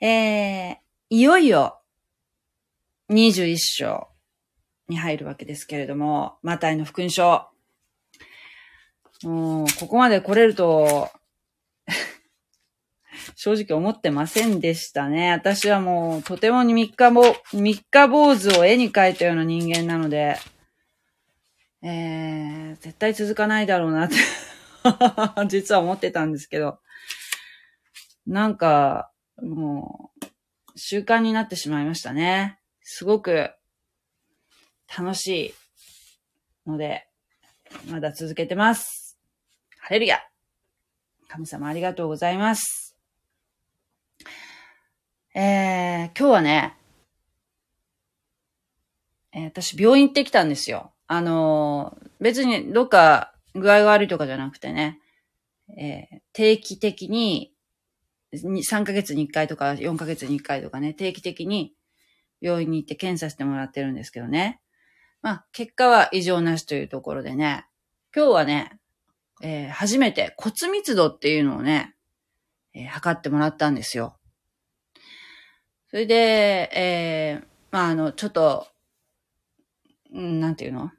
えー、いよいよ21章に入るわけですけれども、マタイの福音書。もう、ここまで来れると、正直思ってませんでしたね。私はもう、とてもに三日ぼ、三日坊主を絵に描いたような人間なので、えー、絶対続かないだろうなって、実は思ってたんですけど、なんか、もう、習慣になってしまいましたね。すごく、楽しいので、まだ続けてます。ハレルヤ神様ありがとうございます。えー、今日はね、えー私病院行ってきたんですよ。あのー別にどっか具合が悪いとかじゃなくてね、えー定期的に、に3ヶ月に1回とか4ヶ月に1回とかね、定期的に病院に行って検査してもらってるんですけどね。まあ、結果は異常なしというところでね、今日はね、えー初めて骨密度っていうのをね、えー測ってもらったんですよ。それで、えーまあ、あの、ちょっと、うんなんていうの？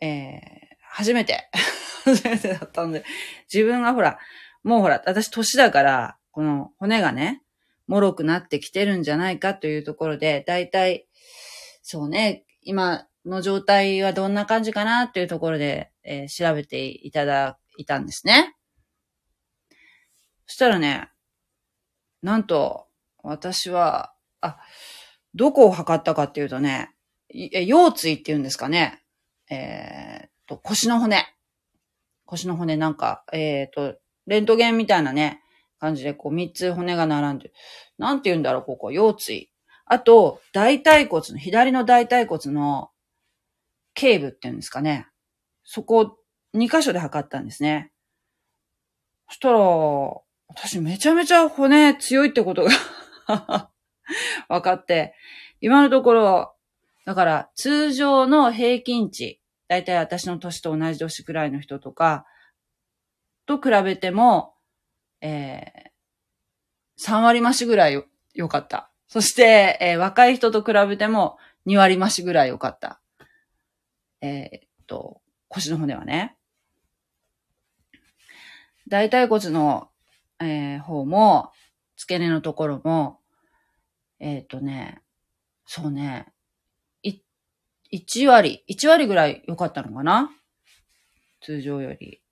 えー初めて、初めてだったので、自分がほら、もうほら、私年だから、この骨がね、脆くなってきてるんじゃないかというところで、だいたい、そうね、今の状態はどんな感じかなっていうところで、えー調べていただいたんですね。そしたらね、なんと、私は、あ、どこを測ったかっていうとね、え腰椎っていうんですかね。えーっと、腰の骨。腰の骨なんか、えーっと、レントゲンみたいなね、感じでこう三つ骨が並んで。なんて言うんだろう、ここ、腰椎。あと、大腿骨の、左の大腿骨の頸部っていうんですかね。そこ、二箇所で測ったんですね。そしたら、私めちゃめちゃ骨強いってことが 分かって、今のところ、だから通常の平均値、だいたい私の年と同じ年くらいの人とか、と比べても、えー、3割増しぐらい良かった。そして、えー若い人と比べても2割増しぐらい良かった。えーっと、腰の骨はね。大腿骨の、えー方も、付け根のところも、えっとね、そうね、1割、1割ぐらい良かったのかな？通常より。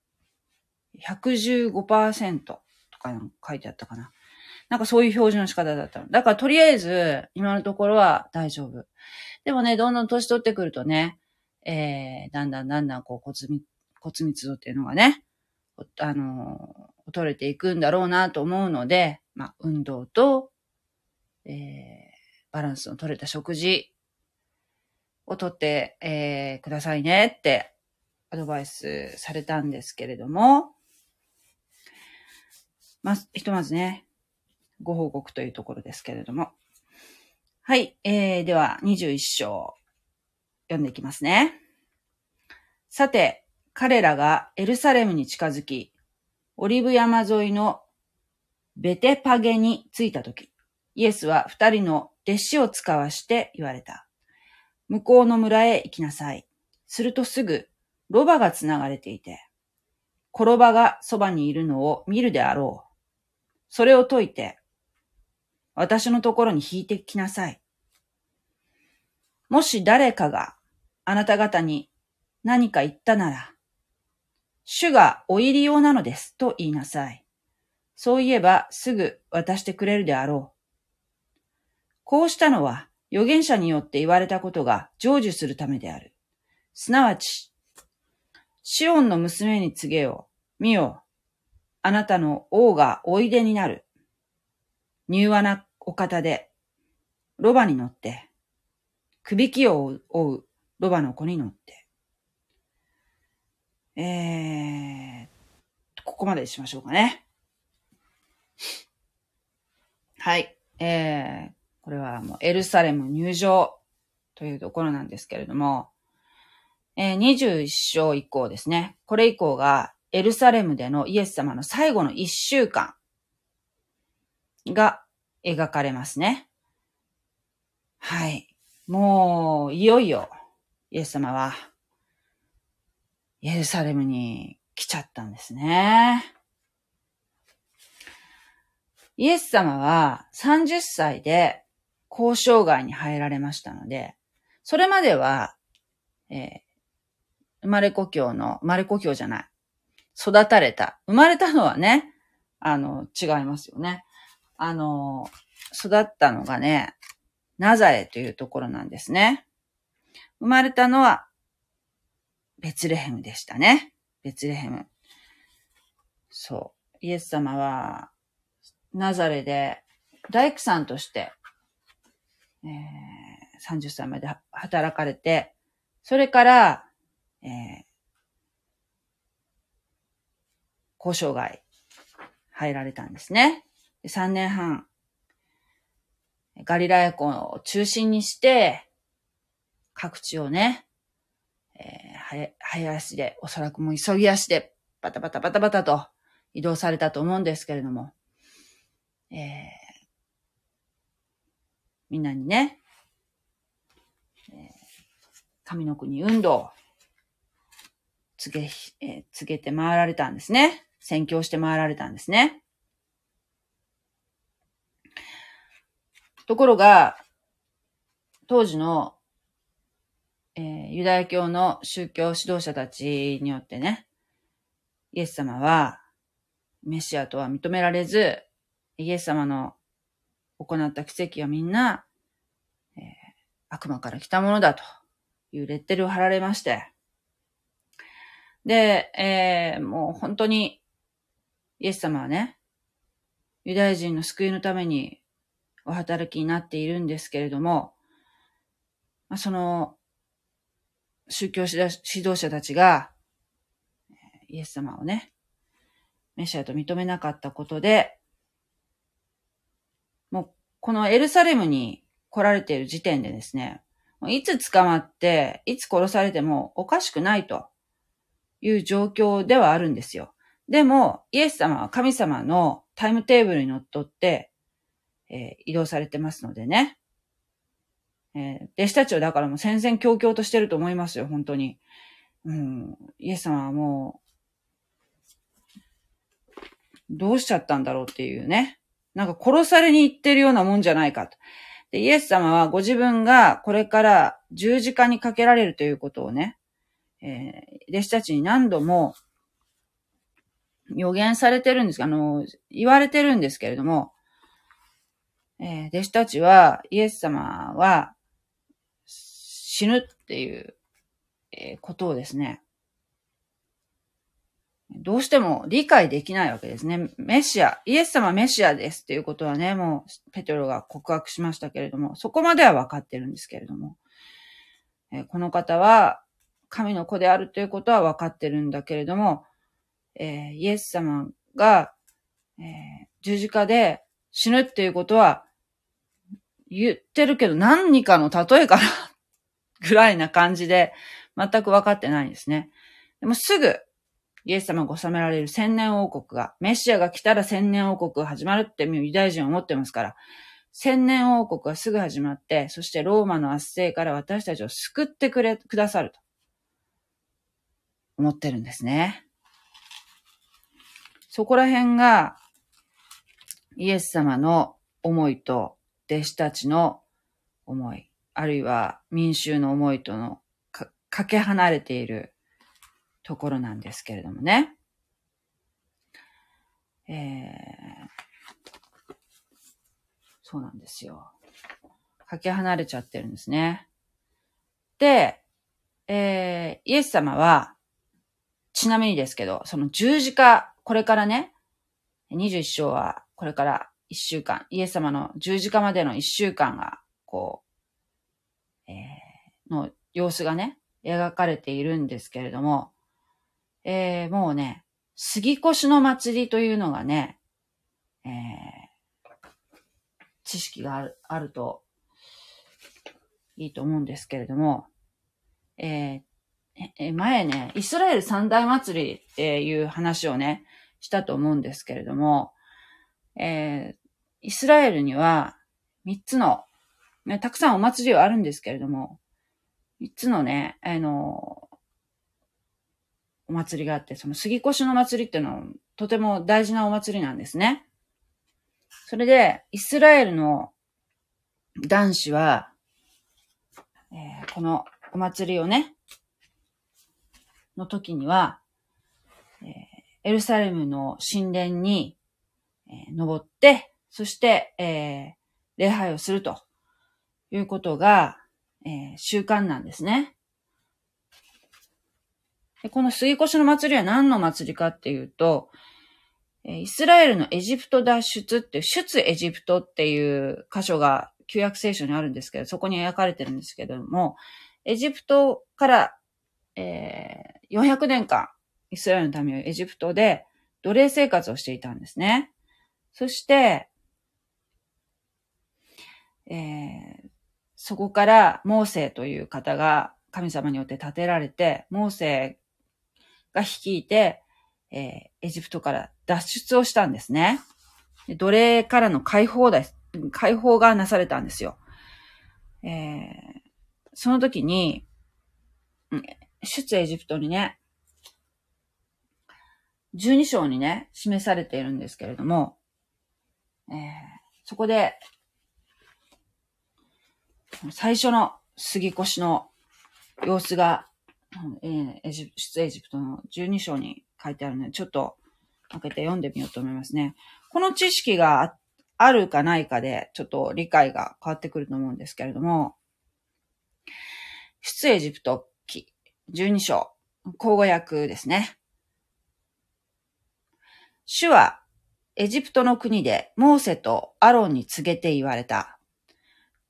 115%とか書いてあったかな。なんかそういう表示の仕方だったの。だからとりあえず、今のところは大丈夫。でもね、どんどん年取ってくるとね、えー、だんだんだんだんこう骨密、骨密度っていうのがね、あのー、取れていくんだろうなと思うので、まあ、運動と、えー、バランスの取れた食事をとって、えー、くださいねってアドバイスされたんですけれども、まず、ひとまずね、ご報告というところですけれども。はい、えー、では21章読んでいきますね。さて、彼らがエルサレムに近づき、オリブ山沿いのベテパゲに着いたとき、イエスは二人の弟子を使わして言われた。向こうの村へ行きなさい。するとすぐ、ロバがつながれていて、転ばがそばにいるのを見るであろう。それを解いて、私のところに引いてきなさい。もし誰かがあなた方に何か言ったなら、主がお入り用なのですと言いなさい。そう言えばすぐ渡してくれるであろう。こうしたのは預言者によって言われたことが成就するためである。すなわち、シオンの娘に告げよう。見よ。あなたの王がおいでになる。柔和なお方で、ロバに乗って、首輝を追うロバの子に乗って。えー、ここまでしましょうかね。はい。えー、これはもうエルサレム入場というところなんですけれども、えー、21章以降ですね。これ以降がエルサレムでのイエス様の最後の1週間が描かれますね。はい。もう、いよいよ、イエス様は、エルサレムに来ちゃったんですね。イエス様は30歳で交渉外に入られましたので、それまでは、えー、生まれ故郷の、生まれ故郷じゃない。育たれた。生まれたのはね、あの、違いますよね。あの、育ったのがね、ナザレというところなんですね。生まれたのは、ベツレヘムでしたね。ベツレヘム。そう。イエス様は、ナザレで大工さんとして、えー、30歳まで働かれて、それから、えー、交渉外入られたんですね。3年半、ガリラヤ湖を中心にして、各地をね、えー、早足で、おそらくもう急ぎ足で、バタバタバタバタと移動されたと思うんですけれども、えー、みんなにね、えー、神の国運動を告げ、えー、告げて回られたんですね。宣教して回られたんですね。ところが、当時の、えー、ユダヤ教の宗教指導者たちによってね、イエス様はメシアとは認められず、イエス様の行った奇跡はみんな、えー、悪魔から来たものだというレッテルを貼られまして、で、えー、もう本当にイエス様はね、ユダヤ人の救いのためにお働きになっているんですけれども、まあ、その、宗教指導者たちが、イエス様をね、メシアと認めなかったことで、もう、このエルサレムに来られている時点でですね、いつ捕まって、いつ殺されてもおかしくないという状況ではあるんですよ。でも、イエス様は神様のタイムテーブルにのっとって、えー、移動されてますのでね。えー、弟子たちはだからもう戦々恐々としてると思いますよ、本当に。うん、イエス様はもう、どうしちゃったんだろうっていうね。なんか殺されに行ってるようなもんじゃないかと。で、イエス様はご自分がこれから十字架にかけられるということをね、えー、弟子たちに何度も予言されてるんです、あの、言われてるんですけれども、えー、弟子たちは、イエス様は死ぬっていう、えー、ことをですね、どうしても理解できないわけですね。メシア、イエス様メシアですっていうことはね、もうペテロが告白しましたけれども、そこまでは分かってるんですけれども、えー、この方は神の子であるということは分かってるんだけれども、えー、イエス様が、えー、十字架で死ぬっていうことは言ってるけど何かの例えかなぐらいな感じで全く分かってないんですね。でもすぐイエス様が治められる千年王国が、メシアが来たら千年王国が始まるってユダヤ人は思ってますから、千年王国がすぐ始まって、そしてローマの圧政から私たちを救ってくれ、くださると思ってるんですね。そこら辺が、イエス様の思いと弟子たちの思い、あるいは民衆の思いとのかけ離れているところなんですけれどもね。えー、そうなんですよ。かけ離れちゃってるんですね。で、えー、イエス様は、ちなみにですけど、その十字架、これからね、21章はこれから1週間、イエス様の十字架までの1週間が、こう、えー、の様子がね、描かれているんですけれども、えー、もうね、杉越の祭りというのがね、えー、知識があるあるといいと思うんですけれども、えー、え前ね、イスラエル三大祭りっていう話をね、したと思うんですけれども、えー、イスラエルには三つの、ね、たくさんお祭りはあるんですけれども、三つのね、あの、お祭りがあって、その杉越の祭りっていうのはとても大事なお祭りなんですね。それで、イスラエルの男子は、えー、このお祭りをね、の時には、えー、エルサレムの神殿に、えー、登って、そして、えー、礼拝をするということが、え、習慣なんですね。でこの水越の祭りは何の祭りかっていうと、イスラエルのエジプト脱出っていう、出エジプトっていう箇所が旧約聖書にあるんですけど、そこに描かれてるんですけども、エジプトから、えー、400年間、イスラエルの民はエジプトで奴隷生活をしていたんですね。そして、えー、そこからモーセという方が神様によって建てられて、モーセが率いて、えー、エジプトから脱出をしたんですね。奴隷からの解放です。解放がなされたんですよ。えー、その時に、出エジプトにね、12章にね、示されているんですけれども、えー、そこで、最初の杉越の様子が、えー、エジ出エジプトの12章に書いてあるので、ちょっと開けて読んでみようと思いますね。この知識があるかないかで、ちょっと理解が変わってくると思うんですけれども、出エジプト12章、口語訳ですね。主はエジプトの国でモーセとアロンに告げて言われた。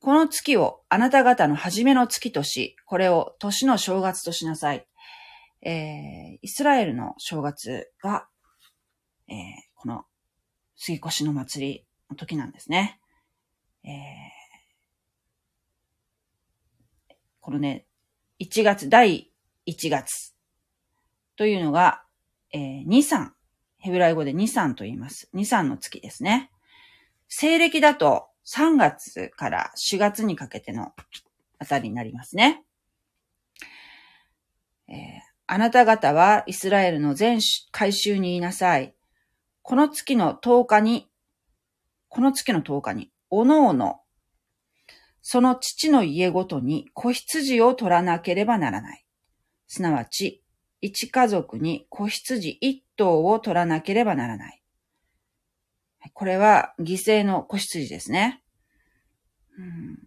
この月をあなた方の初めの月とし、これを年の正月としなさい。えー、イスラエルの正月が、えー、この杉越の祭りの時なんですね。えーこのね、1月、第1月というのが、えー、2、3。ヘブライ語で2、3と言います。2、3の月ですね。西暦だと3月から4月にかけてのあたりになりますね。えー、あなた方はイスラエルの全回収に言いなさい。この月の10日に、この月の10日に、おのおのその父の家ごとに子羊を取らなければならない。すなわち、一家族に子羊一頭を取らなければならない。これは犠牲の子羊ですね。うん、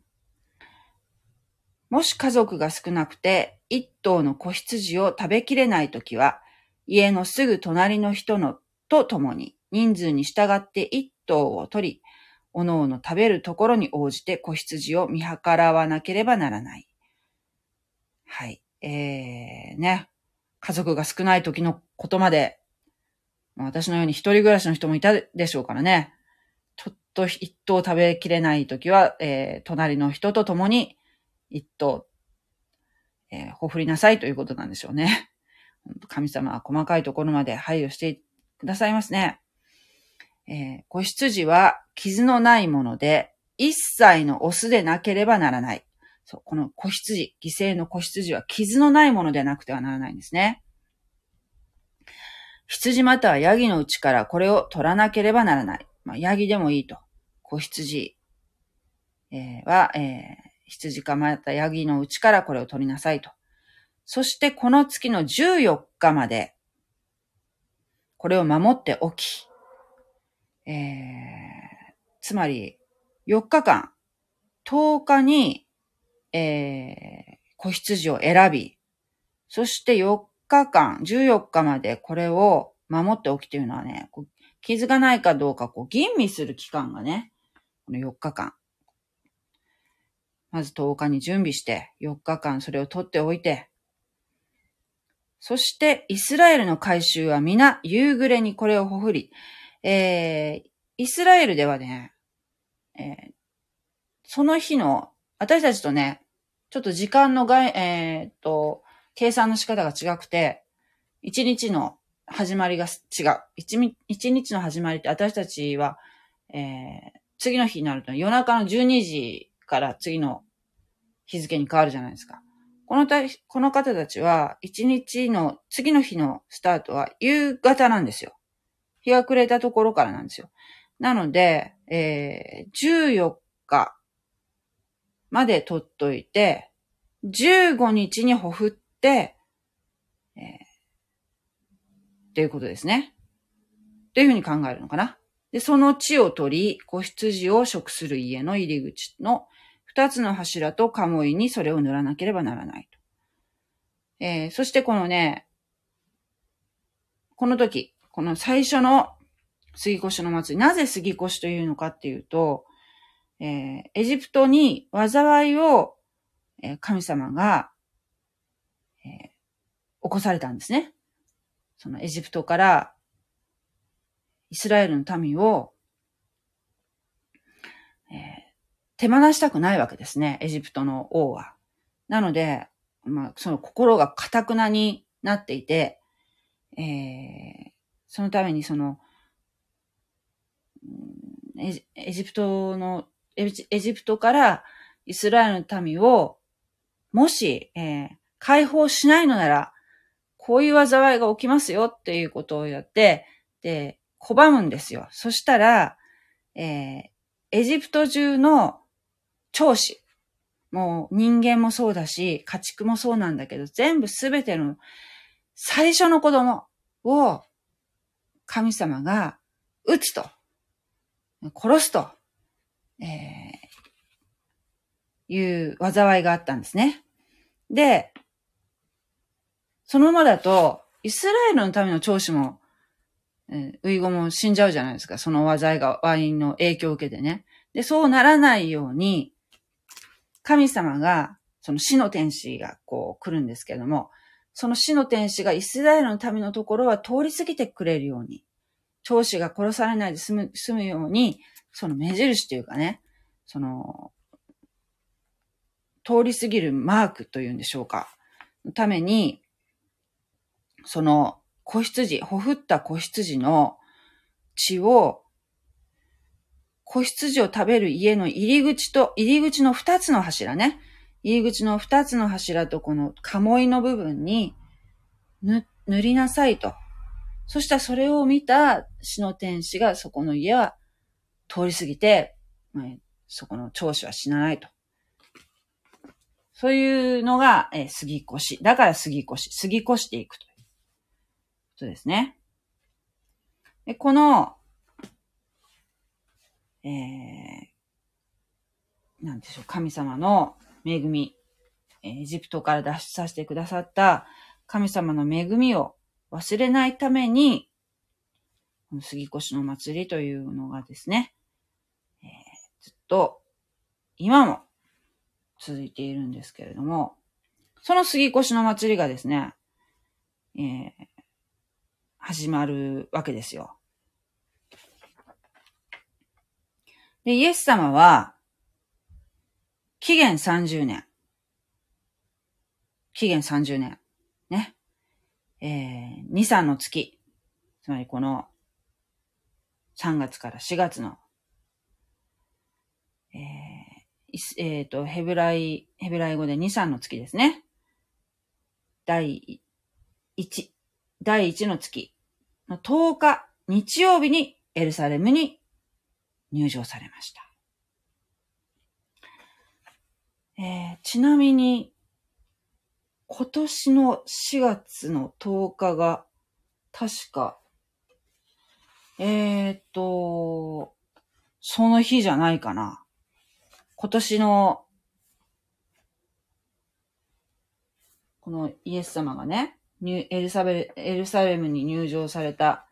もし家族が少なくて一頭の子羊を食べきれないときは、家のすぐ隣の人のと共に人数に従って一頭を取り、おのおの食べるところに応じて子羊を見計らわなければならない。はい。えー、ね。家族が少ない時のことまで、私のように一人暮らしの人もいたでしょうからね。ちょっと一頭食べきれない時は、えー、隣の人と共に一頭、えー、ほふりなさいということなんでしょうね。神様は細かいところまで配慮してくださいますね。えー、子羊は傷のないもので、一切のオスでなければならない。そう、この子羊、犠牲の子羊は傷のないものでなくてはならないんですね。羊またはヤギのうちからこれを取らなければならない。まあ、ヤギでもいいと。子羊、えー、は、えー、羊かまたヤギのうちからこれを取りなさいと。そしてこの月の14日まで、これを守っておき、えー、つまり、4日間、10日に、えー、子羊を選び、そして4日間、14日までこれを守っておきというのはね、傷がないかどうかこう吟味する期間がね、この4日間。まず10日に準備して、4日間それを取っておいて、そしてイスラエルの改宗は皆夕暮れにこれをほふり、えー、イスラエルではね、えー、その日の、私たちとね、ちょっと時間のがえー、っと、計算の仕方が違くて、一日の始まりが違う。一日の始まりって私たちは、えー、次の日になると夜中の12時から次の日付に変わるじゃないですか。このた、この方たちは、一日の、次の日のスタートは夕方なんですよ。日が暮れたところからなんですよ。なので、えー、14日まで取っといて、15日にほふって、えー、っていうことですね。というふうに考えるのかな。で、その地を取り、子羊を食する家の入り口の二つの柱と鴨居にそれを塗らなければならないと。えー、そしてこのね、この時、この最初の杉越の祭り、なぜ杉越というのかっていうと、えー、エジプトに災いを、えー、神様が、えー、起こされたんですね。そのエジプトからイスラエルの民を、えー、手放したくないわけですね、エジプトの王は。なので、まあ、その心が堅くなになっていて、えー、そのためにその、エジプトの、エジプトからイスラエルの民を、もし、えー、解放しないのなら、こういう災いが起きますよっていうことをやって、で、拒むんですよ。そしたら、えー、エジプト中の長子、もう人間もそうだし、家畜もそうなんだけど、全部すべての最初の子供を神様が撃つと。殺すと、えー、いう災いがあったんですね。で、そのままだと、イスラエルのための長子も、えー、ウイゴも死んじゃうじゃないですか。その災いが、ワインの影響を受けてね。で、そうならないように、神様が、その死の天使がこう来るんですけれども、その死の天使がイスラエルの民のところは通り過ぎてくれるように、長子が殺されないで済む、済むように、その目印というかね、その、通り過ぎるマークというんでしょうか。のために、その子羊、ほふった子羊の血を、子羊を食べる家の入り口と、入り口の二つの柱ね。入り口の二つの柱とこの鴨居の部分に塗りなさいと。そしたらそれを見た死の天使がそこの家は通り過ぎて、そこの長子は死なないと。そういうのが、えー、杉越。だから杉越。杉越していくということですね。で、この、えー、なんでしょう、神様の恵み、エジプトから脱出させてくださった神様の恵みを忘れないために、この杉越の祭りというのがですね、ずっと今も続いているんですけれども、その杉越の祭りがですね、えー、始まるわけですよ。で、イエス様は、紀元30年。紀元30年。ね。えー、2、3の月、つまりこの3月から4月の、えー、えっ、ー、と、ヘブライ、ヘブライ語で2、3の月ですね。第1、第1の月の10日、日曜日にエルサレムに入場されました。えー、ちなみに、今年の4月の10日が、確か、えー、っと、その日じゃないかな。今年の、このイエス様がね、エルサベエルサレムに入場された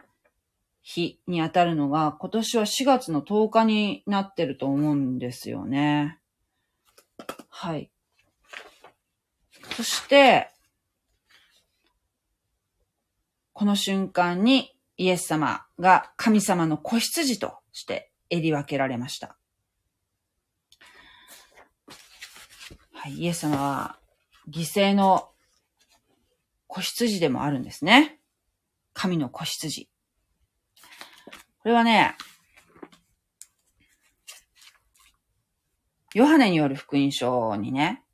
日にあたるのが、今年は4月の10日になってると思うんですよね。はい。そして、この瞬間にイエス様が神様の子羊として襟分けられました。はい、イエス様は犠牲の子羊でもあるんですね。神の子羊。これはね、ヨハネによる福音書にね、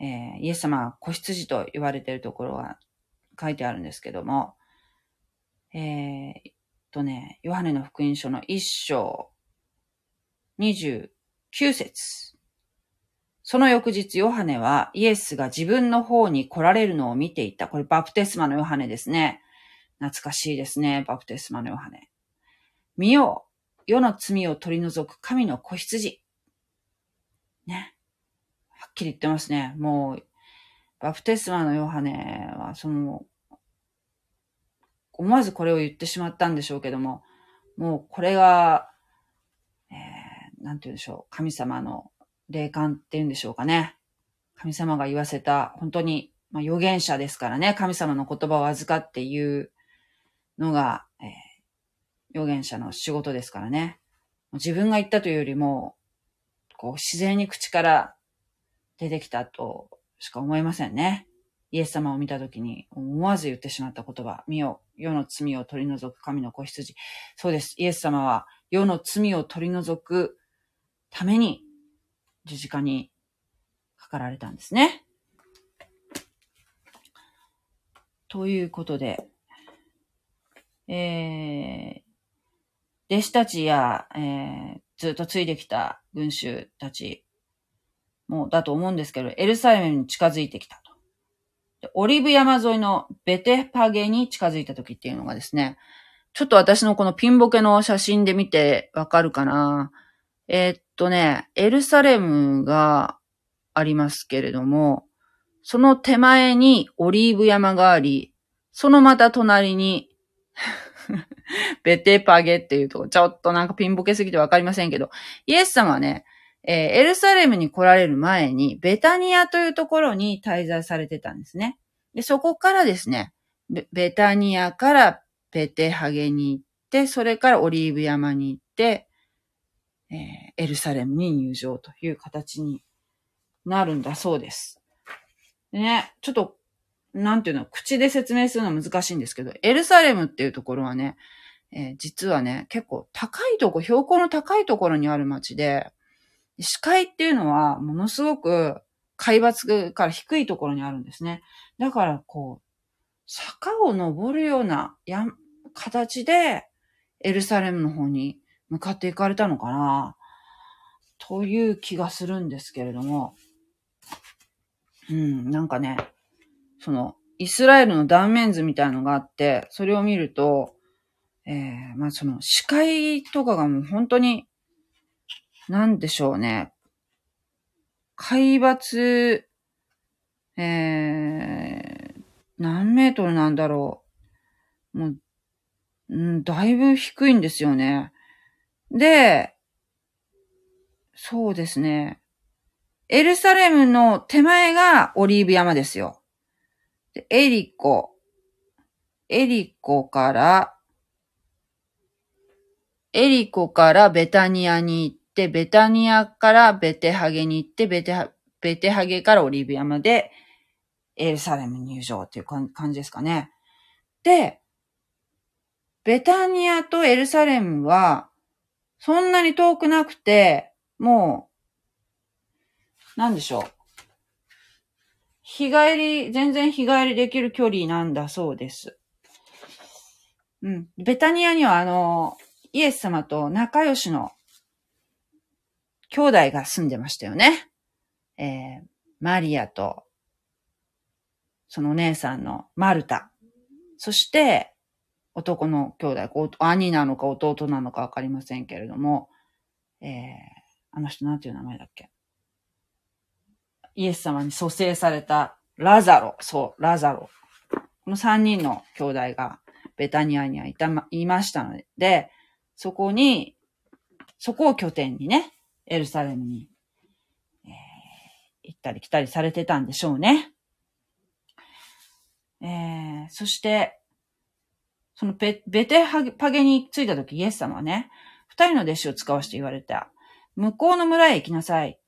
えー、イエス様は子羊と言われているところが書いてあるんですけども、えー、とね、ヨハネの福音書の一章29節その翌日、ヨハネはイエスが自分の方に来られるのを見ていた。これバプテスマのヨハネですね。懐かしいですね。バプテスマのヨハネ。見よう。世の罪を取り除く神の子羊。ね。はっきり言ってますね。もう、バプテスマのヨハネは、その、思わずこれを言ってしまったんでしょうけども、もうこれが、えー、なんて言うんでしょう。神様の霊感って言うんでしょうかね。神様が言わせた、本当に、まあ、預言者ですからね。神様の言葉を預かって言うのが、えー、預言者の仕事ですからね。自分が言ったというよりも、こう、自然に口から出てきたとしか思えませんね。イエス様を見たときに思わず言ってしまった言葉、見よ、世の罪を取り除く神の子羊。そうです。イエス様は世の罪を取り除くために十字架にかかられたんですね。ということで、えー、弟子たちや、えー、ずっとついてきた群衆たちもだと思うんですけど、エルサレムに近づいてきたと。オリブ山沿いのベテパゲに近づいた時っていうのがですね、ちょっと私のこのピンボケの写真で見てわかるかな。えー、っとね、エルサレムがありますけれども、その手前にオリーブ山があり、そのまた隣に ベテパゲっていうと、ちょっとなんかピンボケすぎてわかりませんけど、イエス様はね、えー、エルサレムに来られる前に、ベタニアというところに滞在されてたんですね。で、そこからですね、ベベタニアからベテハゲに行って、それからオリーブ山に行って、えー、エルサレムに入場という形になるんだそうです。でね、ちょっと、なんていうの、口で説明するのは難しいんですけど、エルサレムっていうところはね、えー、実はね、結構高いとこ、標高の高いところにある町で、視界っていうのはものすごく海抜から低いところにあるんですね。だからこう、坂を登るようなや形でエルサレムの方に向かっていかれたのかな？という気がするんですけれども、うん、なんかね、その、イスラエルの断面図みたいのがあって、それを見ると、えー、まあその視界とかがもう本当に、なんでしょうね。海抜、えー、何メートルなんだろう。もう、うん、だいぶ低いんですよね。で、そうですね。エルサレムの手前がオリーブ山ですよ。でエリコ、エリコから、エリコからベタニアに行って、ベタニアからベテハゲに行って、ベテハ、ベテハゲからオリーブ山で、エルサレム入場っていう感じですかね。で、ベタニアとエルサレムは、そんなに遠くなくて、もう、なんでしょう。日帰り、全然日帰りできる距離なんだそうです。うん。ベタニアにはあの、イエス様と仲良しの兄弟が住んでましたよね。えー、マリアとそのお姉さんのマルタ。そして、男の兄弟、兄なのか弟なのかわかりませんけれども、えー、あの人なんていう名前だっけ？イエス様に蘇生されたラザロ。そう、ラザロ。この三人の兄弟がベタニアにはいたま、いましたので、そこに、そこを拠点にね、エルサレムに、えー、行ったり来たりされてたんでしょうね。えー、そして、そのベベテパゲに着いた時イエス様はね、二人の弟子を使わして言われた。向こうの村へ行きなさい。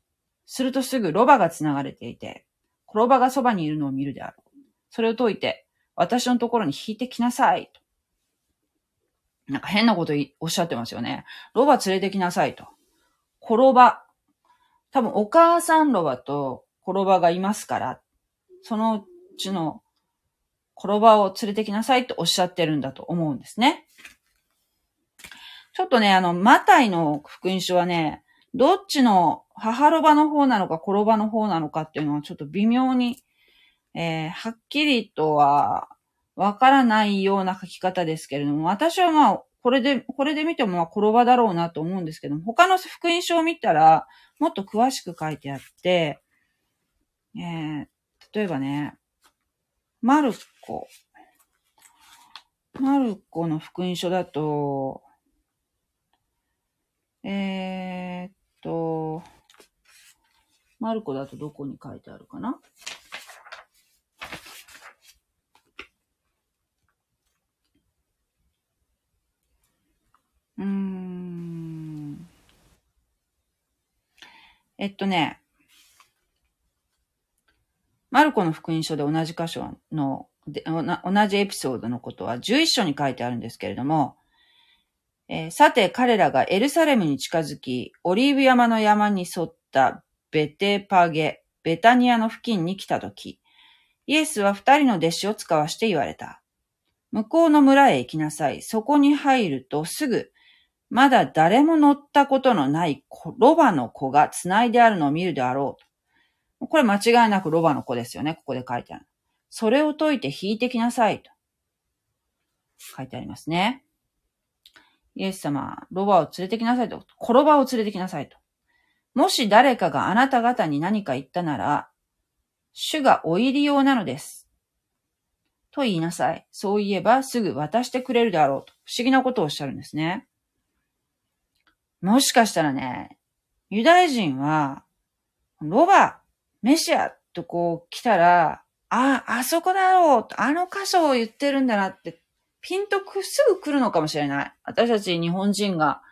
するとすぐロバが繋がれていて、転ばがそばにいるのを見るであろう。それを解いて、私のところに引いてきなさい。なんか変なことおっしゃってますよね。ロバ連れてきなさいと。転ば。多分お母さんロバと転ばがいますから、そのうちの転ばを連れてきなさいとおっしゃってるんだと思うんですね。ちょっとね、あの、マタイの福音書はね、どっちの母ロバの方なのか転ばの方なのかっていうのはちょっと微妙に、えー、はっきりとはわからないような書き方ですけれども、私はまあ、これで、これで見てもまあ転ばだろうなと思うんですけども、他の福音書を見たら、もっと詳しく書いてあって、えー、例えばね、マルコ。マルコの福音書だと、えー、っと、マルコだとどこに書いてあるかな？うーん。えっとね、マルコの福音書で同じ箇所の同じエピソードのことは11章に書いてあるんですけれども、えー、さて彼らがエルサレムに近づき、オリーブ山の山に沿ったベテパゲ、ベタニアの付近に来たとき、イエスは二人の弟子を使わして言われた。向こうの村へ行きなさい。そこに入るとすぐ、まだ誰も乗ったことのないロバの子が繋いであるのを見るであろう。これ間違いなくロバの子ですよね。ここで書いてある。それを解いて引いてきなさいと。書いてありますね。イエス様、ロバを連れてきなさいと。転ばを連れてきなさいと。もし誰かがあなた方に何か言ったなら、主がお入り用なのです。と言いなさい。そう言えばすぐ渡してくれるであろうと。不思議なことをおっしゃるんですね。もしかしたらね、ユダヤ人は、ロバ、メシアとこう来たら、あ、あそこだろうあの箇所を言ってるんだなって、ピンとくすぐ来るのかもしれない。私たち日本人が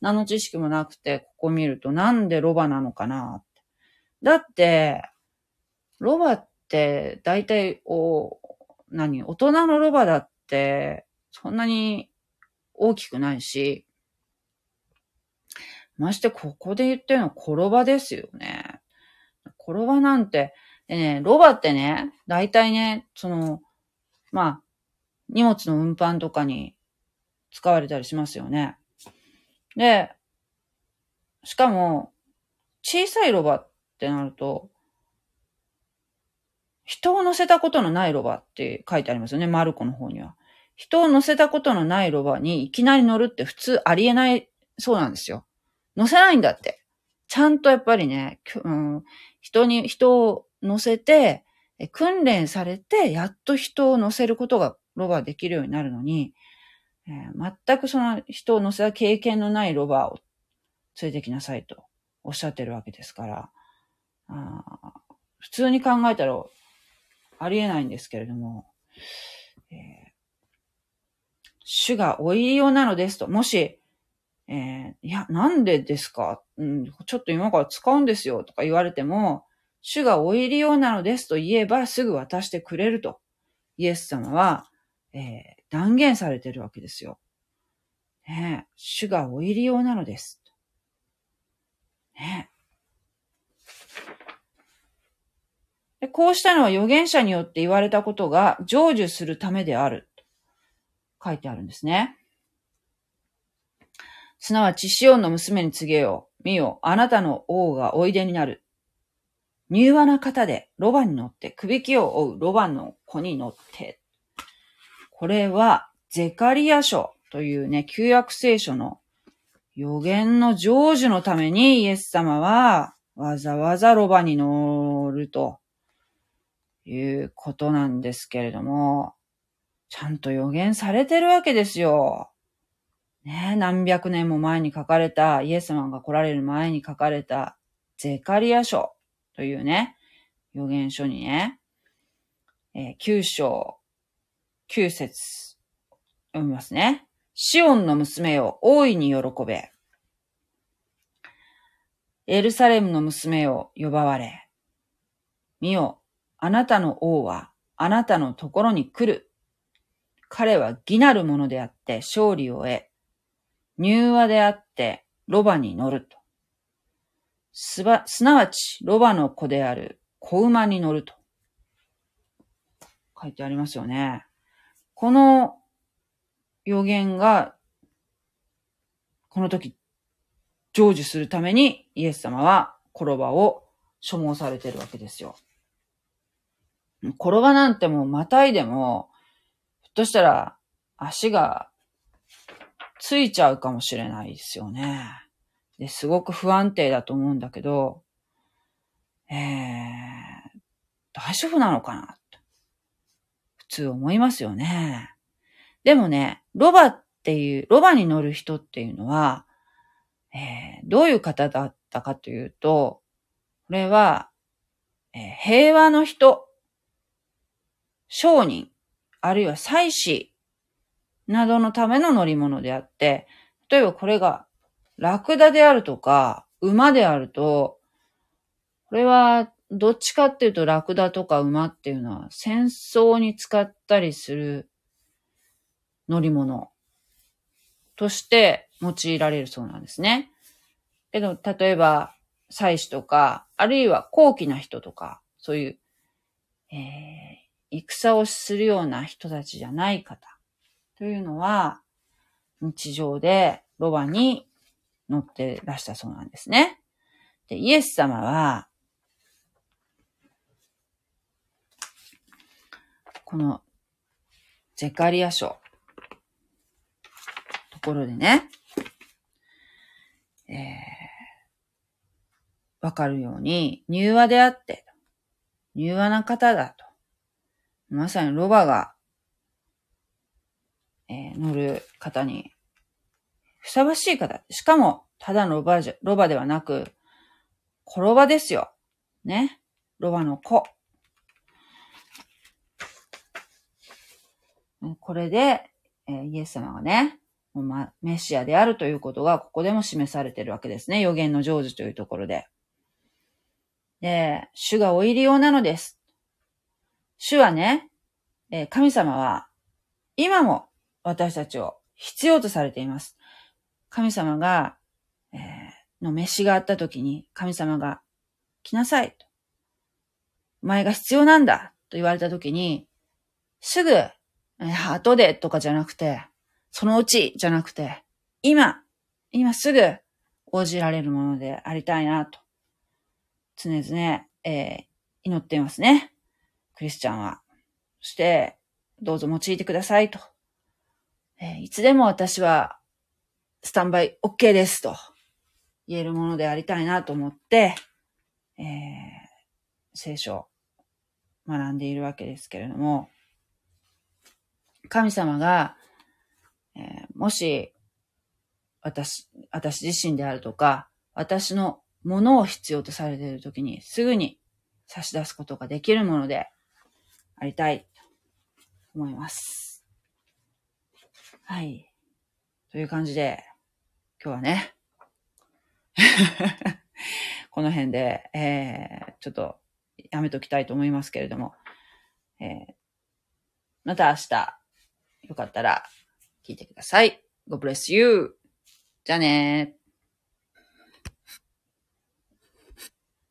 何の知識もなくて、ここ見るとなんでロバなのかなって。だって、ロバって大体お、何、大人のロバだって、そんなに大きくないし、ましてここで言ってるのは転ばですよね。転ばなんて、でね、ロバってね、大体ね、その、まあ、荷物の運搬とかに使われたりしますよね。で、しかも、小さいロバってなると、人を乗せたことのないロバって書いてありますよね、マルコの方には。人を乗せたことのないロバにいきなり乗るって普通ありえないそうなんですよ。乗せないんだって。ちゃんとやっぱりね、うん、人に、人を乗せて、訓練されて、やっと人を乗せることがロバーできるようになるのに、えー、全くその人を乗せた経験のないロバーを連れてきなさいとおっしゃってるわけですから、あ普通に考えたらありえないんですけれども、えー、主がお言いようなのですと、もし、えー、いや、なんでですか、うん、ちょっと今から使うんですよとか言われても、主がお入り用なのですと言えばすぐ渡してくれると、イエス様は、えー、断言されてるわけですよ。ね主がお入り用なのです。ねでこうしたのは預言者によって言われたことが成就するためである。書いてあるんですね。すなわち、シオンの娘に告げよう。見よ、あなたの王がおいでになる。柔和な方で、ロバに乗って、首輝を追うロバの子に乗って、これは、ゼカリア書というね、旧約聖書の予言の成就のためにイエス様はわざわざロバに乗るということなんですけれども、ちゃんと予言されてるわけですよ。ね何百年も前に書かれた、イエス様が来られる前に書かれたゼカリア書というね、予言書にね、えー、9章、9節読みますね。シオンの娘を大いに喜べ。エルサレムの娘を呼ばわれ。見よ、あなたの王はあなたのところに来る。彼は義なるものであって勝利を得、柔和であってロバに乗ると。すば、すなわち、ロバの子である子馬に乗ると。書いてありますよね。この予言が、この時、成就するためにイエス様は転ばを所望されてるわけですよ。転ばなんてもまたいでも、ひょっとしたら足がついちゃうかもしれないですよね。で、すごく不安定だと思うんだけど、えー、大丈夫なのかな普通思いますよね。でもね、ロバっていう、ロバに乗る人っていうのは、えー、どういう方だったかというと、これは、えー、平和の人、商人、あるいは祭司などのための乗り物であって、例えばこれがラクダであるとか、馬であると、これはどっちかっていうとラクダとか馬っていうのは戦争に使ったりする乗り物として用いられるそうなんですね。けど、例えば、祭司とか、あるいは高貴な人とか、そういう、えー、戦をするような人たちじゃない方というのは、日常でロバに乗ってらしたそうなんですね。で、イエス様は、この、ゼカリア書、ところでね、えー、わかるように、柔和であって、柔和な方だと。まさにロバが、えー、乗る方にふさわしい方。しかも、ただのロバじゃ、ロバではなく、転ばですよ。ね。ロバの子。これで、えー、イエス様がね、ま、メシアであるということがここでも示されているわけですね。予言の成就というところで。で、主がお入り用なのです。主はね、えー、神様は今も私たちを必要とされています。神様が、えー、の飯があった時に、神様が、来なさいと。お前が必要なんだと言われた時に、すぐ、えー、後でとかじゃなくて、そのうちじゃなくて、今、今すぐ応じられるものでありたいなと、常々、えー、祈っていますね。クリスチャンは。そして、どうぞ用いてくださいと。え、いつでも私はスタンバイ OK ですと言えるものでありたいなと思って、えー、聖書を学んでいるわけですけれども、神様が、えー、もし、私、私自身であるとか、私のものを必要とされているときにすぐに差し出すことができるものでありたいと思います。はい。という感じで、今日はね、この辺で、えー、ちょっとやめときたいと思いますけれども、えー、また明日、よかったら聞いてください。God bless you! じゃあねー。